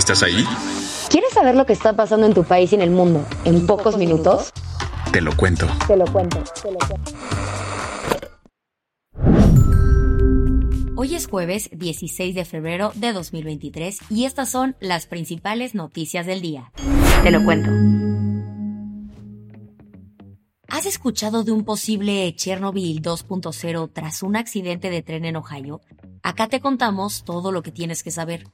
¿Estás ahí? ¿Quieres saber lo que está pasando en tu país y en el mundo en pocos minutos? Te lo cuento. Te lo cuento, te lo cuento. Hoy es jueves 16 de febrero de 2023 y estas son las principales noticias del día. Te lo cuento. ¿Has escuchado de un posible Chernobyl 2.0 tras un accidente de tren en Ohio? Acá te contamos todo lo que tienes que saber.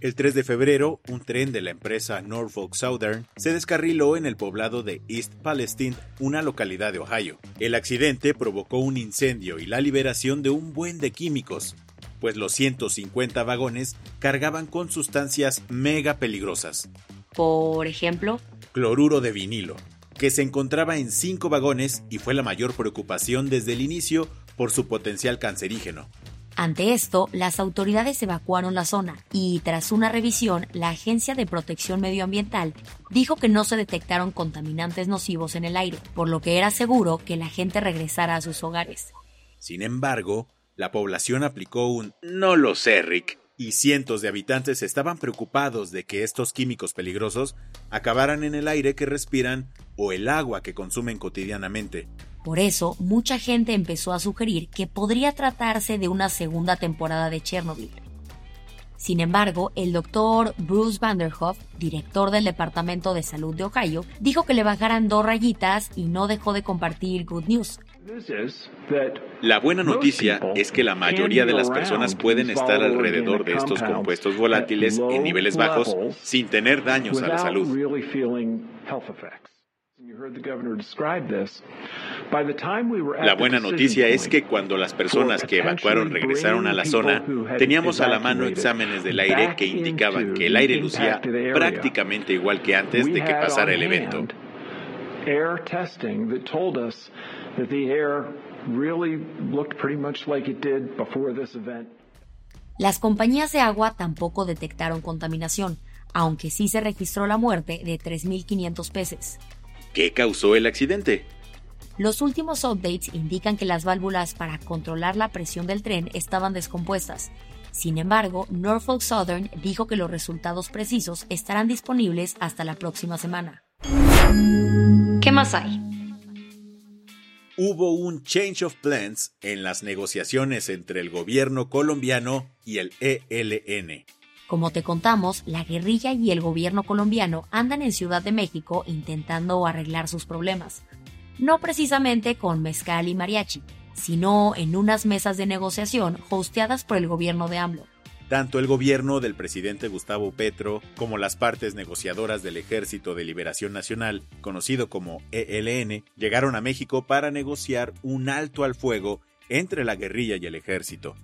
El 3 de febrero, un tren de la empresa Norfolk Southern se descarriló en el poblado de East Palestine, una localidad de Ohio. El accidente provocó un incendio y la liberación de un buen de químicos, pues los 150 vagones cargaban con sustancias mega peligrosas. Por ejemplo, Cloruro de vinilo, que se encontraba en cinco vagones y fue la mayor preocupación desde el inicio por su potencial cancerígeno. Ante esto, las autoridades evacuaron la zona y tras una revisión, la Agencia de Protección Medioambiental dijo que no se detectaron contaminantes nocivos en el aire, por lo que era seguro que la gente regresara a sus hogares. Sin embargo, la población aplicó un no lo sé, Rick, y cientos de habitantes estaban preocupados de que estos químicos peligrosos acabaran en el aire que respiran o el agua que consumen cotidianamente. Por eso, mucha gente empezó a sugerir que podría tratarse de una segunda temporada de Chernobyl. Sin embargo, el doctor Bruce Vanderhoff, director del Departamento de Salud de Ohio, dijo que le bajaran dos rayitas y no dejó de compartir good news. La buena noticia es que la mayoría de las personas pueden estar alrededor de estos compuestos volátiles en niveles bajos sin tener daños a la salud. La buena noticia es que cuando las personas que evacuaron regresaron a la zona, teníamos a la mano exámenes del aire que indicaban que el aire lucía prácticamente igual que antes de que pasara el evento. Las compañías de agua tampoco detectaron contaminación, aunque sí se registró la muerte de 3.500 peces. ¿Qué causó el accidente? Los últimos updates indican que las válvulas para controlar la presión del tren estaban descompuestas. Sin embargo, Norfolk Southern dijo que los resultados precisos estarán disponibles hasta la próxima semana. ¿Qué más hay? Hubo un change of plans en las negociaciones entre el gobierno colombiano y el ELN. Como te contamos, la guerrilla y el gobierno colombiano andan en Ciudad de México intentando arreglar sus problemas. No precisamente con mezcal y mariachi, sino en unas mesas de negociación hosteadas por el gobierno de AMLO. Tanto el gobierno del presidente Gustavo Petro como las partes negociadoras del Ejército de Liberación Nacional, conocido como ELN, llegaron a México para negociar un alto al fuego entre la guerrilla y el ejército.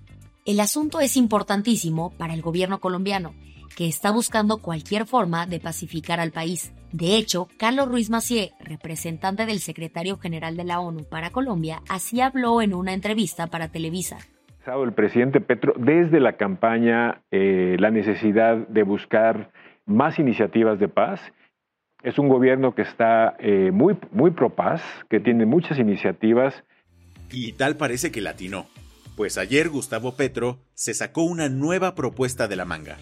El asunto es importantísimo para el gobierno colombiano, que está buscando cualquier forma de pacificar al país. De hecho, Carlos Ruiz Macié, representante del secretario general de la ONU para Colombia, así habló en una entrevista para Televisa. El presidente Petro desde la campaña eh, la necesidad de buscar más iniciativas de paz. Es un gobierno que está eh, muy, muy pro paz, que tiene muchas iniciativas. Y tal parece que latinó, pues ayer Gustavo Petro se sacó una nueva propuesta de la manga.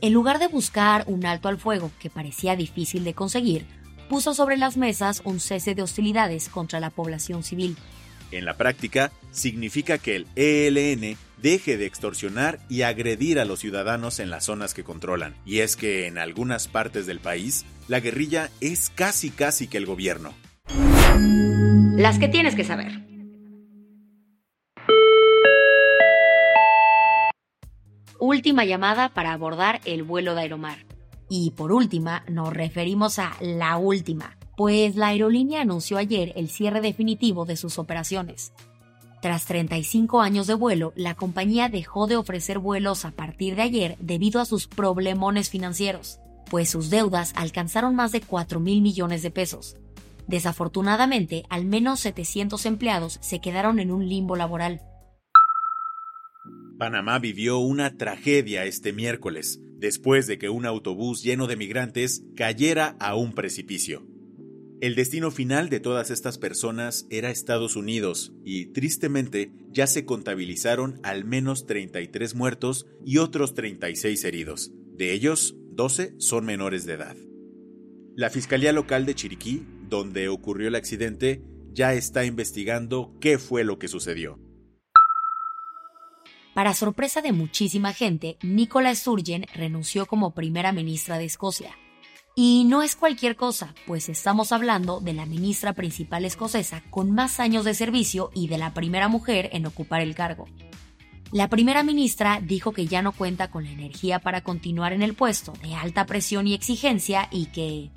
En lugar de buscar un alto al fuego que parecía difícil de conseguir, puso sobre las mesas un cese de hostilidades contra la población civil. En la práctica, significa que el ELN deje de extorsionar y agredir a los ciudadanos en las zonas que controlan. Y es que en algunas partes del país, la guerrilla es casi casi que el gobierno. Las que tienes que saber. Última llamada para abordar el vuelo de Aeromar. Y por última, nos referimos a la última. pues la aerolínea anunció ayer el cierre definitivo de sus operaciones. Tras 35 años de vuelo, la compañía dejó de ofrecer vuelos a partir de ayer debido a sus problemones financieros, pues sus deudas alcanzaron más de 4 mil millones de pesos. Desafortunadamente, al menos 700 empleados se quedaron en un limbo laboral. Panamá vivió una tragedia este miércoles, después de que un autobús lleno de migrantes cayera a un precipicio. El destino final de todas estas personas era Estados Unidos y, tristemente, ya se contabilizaron al menos 33 muertos y otros 36 heridos. De ellos, 12 son menores de edad. La Fiscalía Local de Chiriquí, donde ocurrió el accidente, ya está investigando qué fue lo que sucedió. Para sorpresa de muchísima gente, Nicola Sturgeon renunció como primera ministra de Escocia. Y no es cualquier cosa, pues estamos hablando de la ministra principal escocesa con más años de servicio y de la primera mujer en ocupar el cargo. La primera ministra dijo que ya no cuenta con la energía para continuar en el puesto de alta presión y exigencia y que...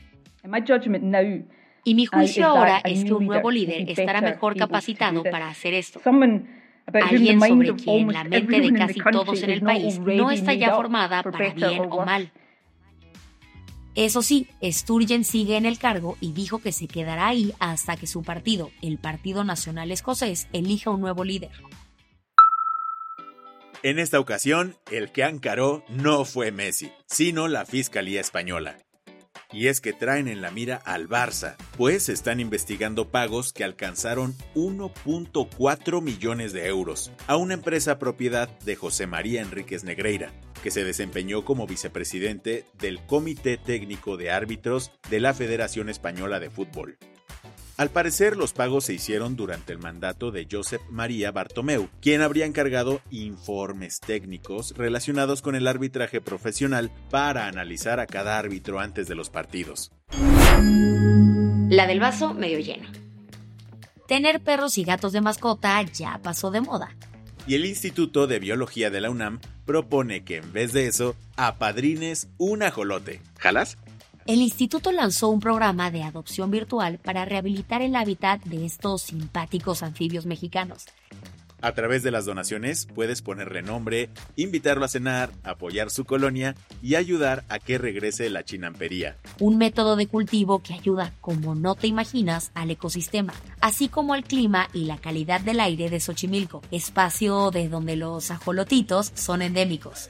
Y mi juicio ahora es que un nuevo líder estará mejor capacitado para hacer esto. Alguien sobre quien la mente de casi todos en el país no está ya formada para bien o mal. Eso sí, Sturgeon sigue en el cargo y dijo que se quedará ahí hasta que su partido, el Partido Nacional Escocés, elija un nuevo líder. En esta ocasión, el que encaró no fue Messi, sino la Fiscalía Española. Y es que traen en la mira al Barça, pues están investigando pagos que alcanzaron 1.4 millones de euros a una empresa propiedad de José María Enríquez Negreira, que se desempeñó como vicepresidente del Comité Técnico de Árbitros de la Federación Española de Fútbol. Al parecer, los pagos se hicieron durante el mandato de Josep María Bartomeu, quien habría encargado informes técnicos relacionados con el arbitraje profesional para analizar a cada árbitro antes de los partidos. La del vaso medio lleno. Tener perros y gatos de mascota ya pasó de moda. Y el Instituto de Biología de la UNAM propone que en vez de eso, apadrines un ajolote. ¿Jalas? El instituto lanzó un programa de adopción virtual para rehabilitar el hábitat de estos simpáticos anfibios mexicanos. A través de las donaciones puedes ponerle nombre, invitarlo a cenar, apoyar su colonia y ayudar a que regrese la chinampería. Un método de cultivo que ayuda, como no te imaginas, al ecosistema, así como al clima y la calidad del aire de Xochimilco, espacio de donde los ajolotitos son endémicos.